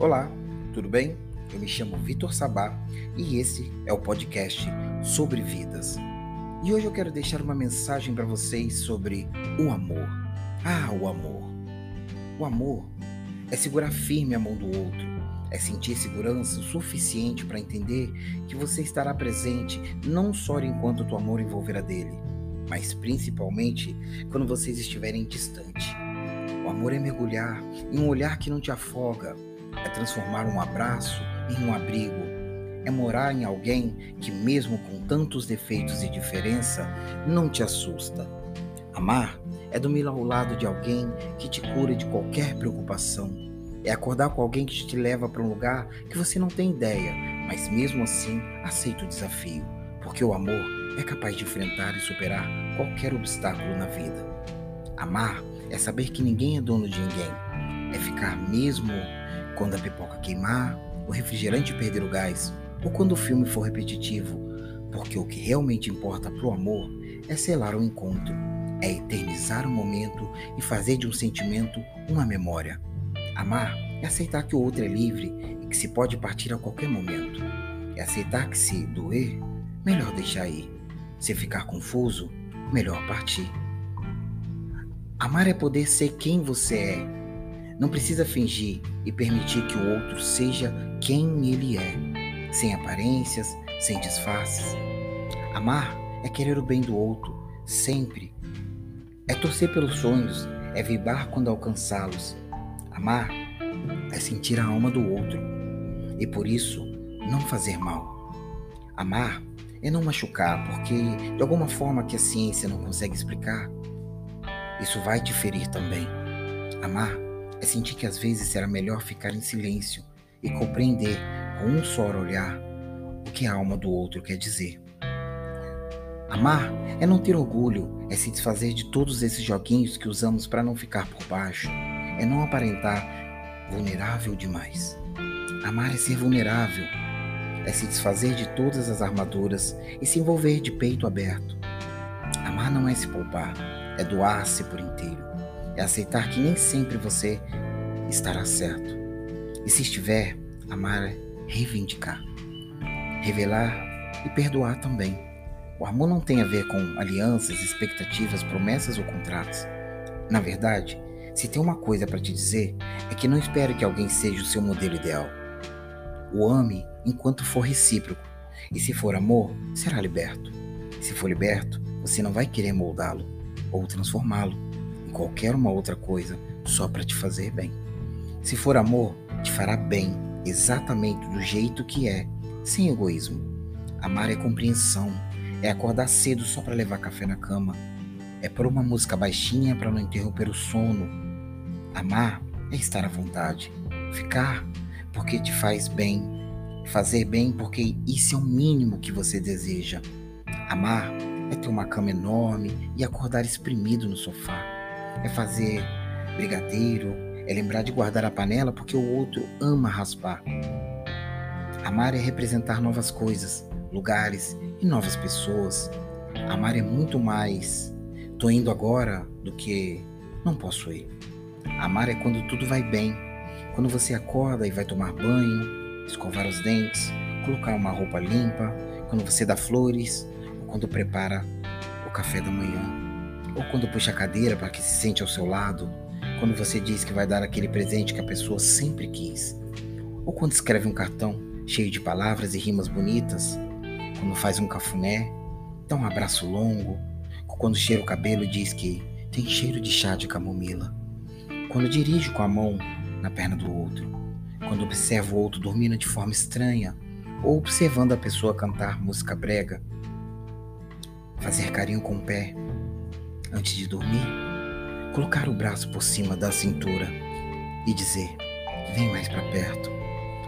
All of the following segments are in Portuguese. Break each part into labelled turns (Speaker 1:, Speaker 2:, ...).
Speaker 1: Olá, tudo bem? Eu me chamo Vitor Sabá e esse é o podcast sobre vidas. E hoje eu quero deixar uma mensagem para vocês sobre o amor. Ah, o amor. O amor é segurar firme a mão do outro, é sentir segurança o suficiente para entender que você estará presente não só enquanto o amor envolverá dele, mas principalmente quando vocês estiverem distantes. O amor é mergulhar em um olhar que não te afoga, é transformar um abraço em um abrigo, é morar em alguém que, mesmo com tantos defeitos e diferença, não te assusta. Amar é dormir ao lado de alguém que te cura de qualquer preocupação. É acordar com alguém que te leva para um lugar que você não tem ideia, mas mesmo assim aceita o desafio, porque o amor é capaz de enfrentar e superar qualquer obstáculo na vida. Amar é saber que ninguém é dono de ninguém, é ficar mesmo quando a pipoca queimar, o refrigerante perder o gás ou quando o filme for repetitivo, porque o que realmente importa para o amor é selar o encontro, é eternizar o momento e fazer de um sentimento uma memória. Amar é aceitar que o outro é livre e que se pode partir a qualquer momento. É aceitar que se doer, melhor deixar ir. Se ficar confuso, melhor partir. Amar é poder ser quem você é não precisa fingir e permitir que o outro seja quem ele é, sem aparências, sem disfarces. Amar é querer o bem do outro, sempre. É torcer pelos sonhos, é vibrar quando alcançá-los. Amar é sentir a alma do outro e por isso não fazer mal. Amar é não machucar, porque de alguma forma que a ciência não consegue explicar, isso vai te ferir também. Amar é sentir que às vezes será melhor ficar em silêncio e compreender com um só olhar o que a alma do outro quer dizer. Amar é não ter orgulho, é se desfazer de todos esses joguinhos que usamos para não ficar por baixo, é não aparentar vulnerável demais. Amar é ser vulnerável, é se desfazer de todas as armaduras e se envolver de peito aberto. Amar não é se poupar, é doar-se por inteiro é aceitar que nem sempre você estará certo. E se estiver, amar é reivindicar, revelar e perdoar também. O amor não tem a ver com alianças, expectativas, promessas ou contratos. Na verdade, se tem uma coisa para te dizer, é que não espere que alguém seja o seu modelo ideal. O ame enquanto for recíproco, e se for amor, será liberto. Se for liberto, você não vai querer moldá-lo ou transformá-lo qualquer uma outra coisa só para te fazer bem. Se for amor, te fará bem exatamente do jeito que é, sem egoísmo. Amar é compreensão, é acordar cedo só para levar café na cama, é pôr uma música baixinha para não interromper o sono. Amar é estar à vontade, ficar porque te faz bem, fazer bem porque isso é o mínimo que você deseja. Amar é ter uma cama enorme e acordar espremido no sofá é fazer brigadeiro, é lembrar de guardar a panela porque o outro ama raspar. Amar é representar novas coisas, lugares e novas pessoas. Amar é muito mais tô indo agora do que não posso ir. Amar é quando tudo vai bem, quando você acorda e vai tomar banho, escovar os dentes, colocar uma roupa limpa, quando você dá flores ou quando prepara o café da manhã ou quando puxa a cadeira para que se sente ao seu lado, quando você diz que vai dar aquele presente que a pessoa sempre quis, ou quando escreve um cartão cheio de palavras e rimas bonitas, quando faz um cafuné, dá um abraço longo, quando cheira o cabelo e diz que tem cheiro de chá de camomila, quando dirige com a mão na perna do outro, quando observa o outro dormindo de forma estranha, ou observando a pessoa cantar música brega, fazer carinho com o pé, antes de dormir, colocar o braço por cima da cintura e dizer: Vem mais para perto.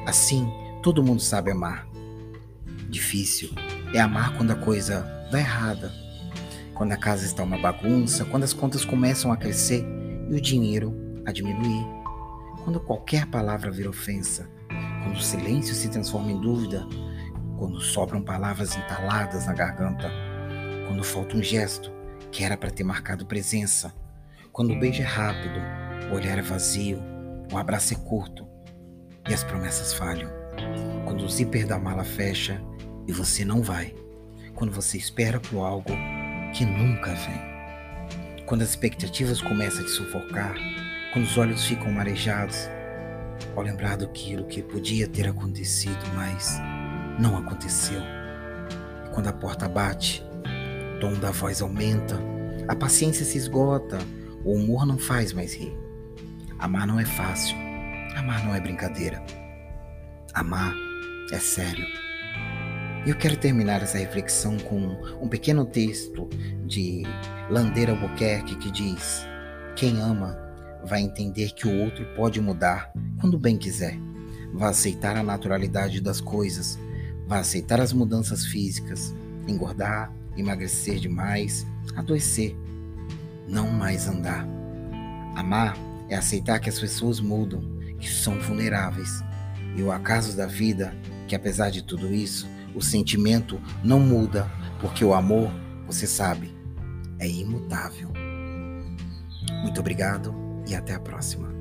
Speaker 1: Assim, todo mundo sabe amar. Difícil é amar quando a coisa dá errada, quando a casa está uma bagunça, quando as contas começam a crescer e o dinheiro a diminuir, quando qualquer palavra vira ofensa, quando o silêncio se transforma em dúvida, quando sobram palavras entaladas na garganta, quando falta um gesto que era para ter marcado presença. Quando o beijo é rápido, o olhar é vazio, o abraço é curto. e as promessas falham. Quando o zíper da mala fecha e você não vai. Quando você espera por algo que nunca vem. Quando as expectativas começam a te sufocar. Quando os olhos ficam marejados ao lembrar daquilo que podia ter acontecido, mas não aconteceu. E quando a porta bate, tom da voz aumenta, a paciência se esgota, o humor não faz mais rir. Amar não é fácil, amar não é brincadeira. Amar é sério. Eu quero terminar essa reflexão com um pequeno texto de Landeira Albuquerque que diz: Quem ama vai entender que o outro pode mudar quando bem quiser. Vai aceitar a naturalidade das coisas, vai aceitar as mudanças físicas, engordar, emagrecer demais, adoecer, não mais andar. Amar é aceitar que as pessoas mudam, que são vulneráveis. E o acaso da vida, que apesar de tudo isso, o sentimento não muda, porque o amor, você sabe, é imutável. Muito obrigado e até a próxima.